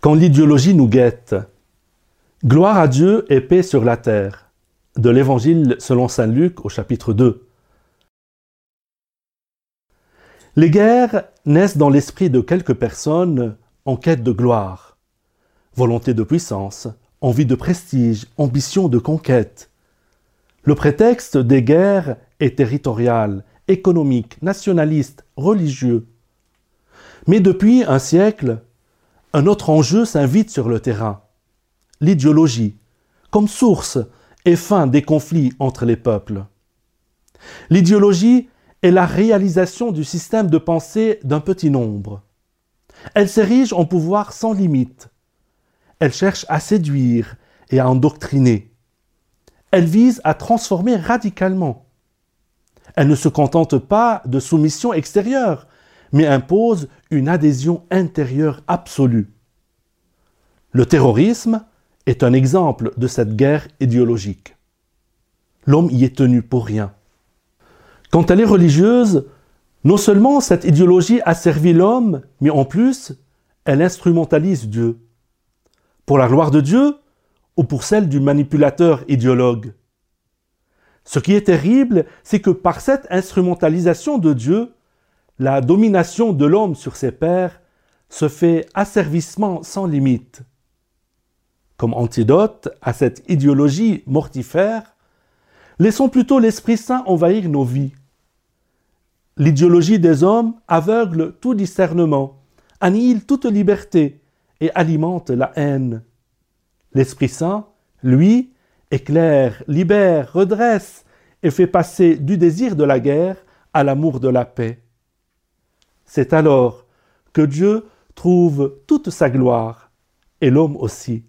quand l'idéologie nous guette. Gloire à Dieu et paix sur la terre. De l'Évangile selon Saint Luc au chapitre 2. Les guerres naissent dans l'esprit de quelques personnes en quête de gloire, volonté de puissance, envie de prestige, ambition de conquête. Le prétexte des guerres est territorial, économique, nationaliste, religieux. Mais depuis un siècle, un autre enjeu s'invite sur le terrain, l'idéologie, comme source et fin des conflits entre les peuples. L'idéologie est la réalisation du système de pensée d'un petit nombre. Elle s'érige en pouvoir sans limite. Elle cherche à séduire et à endoctriner. Elle vise à transformer radicalement. Elle ne se contente pas de soumission extérieure, mais impose une adhésion intérieure absolue. Le terrorisme est un exemple de cette guerre idéologique. L'homme y est tenu pour rien. Quand elle est religieuse, non seulement cette idéologie a servi l'homme, mais en plus, elle instrumentalise Dieu. Pour la gloire de Dieu ou pour celle du manipulateur idéologue. Ce qui est terrible, c'est que par cette instrumentalisation de Dieu, la domination de l'homme sur ses pairs se fait asservissement sans limite. Comme antidote à cette idéologie mortifère, laissons plutôt l'Esprit Saint envahir nos vies. L'idéologie des hommes aveugle tout discernement, annihile toute liberté et alimente la haine. L'Esprit Saint, lui, éclaire, libère, redresse et fait passer du désir de la guerre à l'amour de la paix. C'est alors que Dieu trouve toute sa gloire, et l'homme aussi.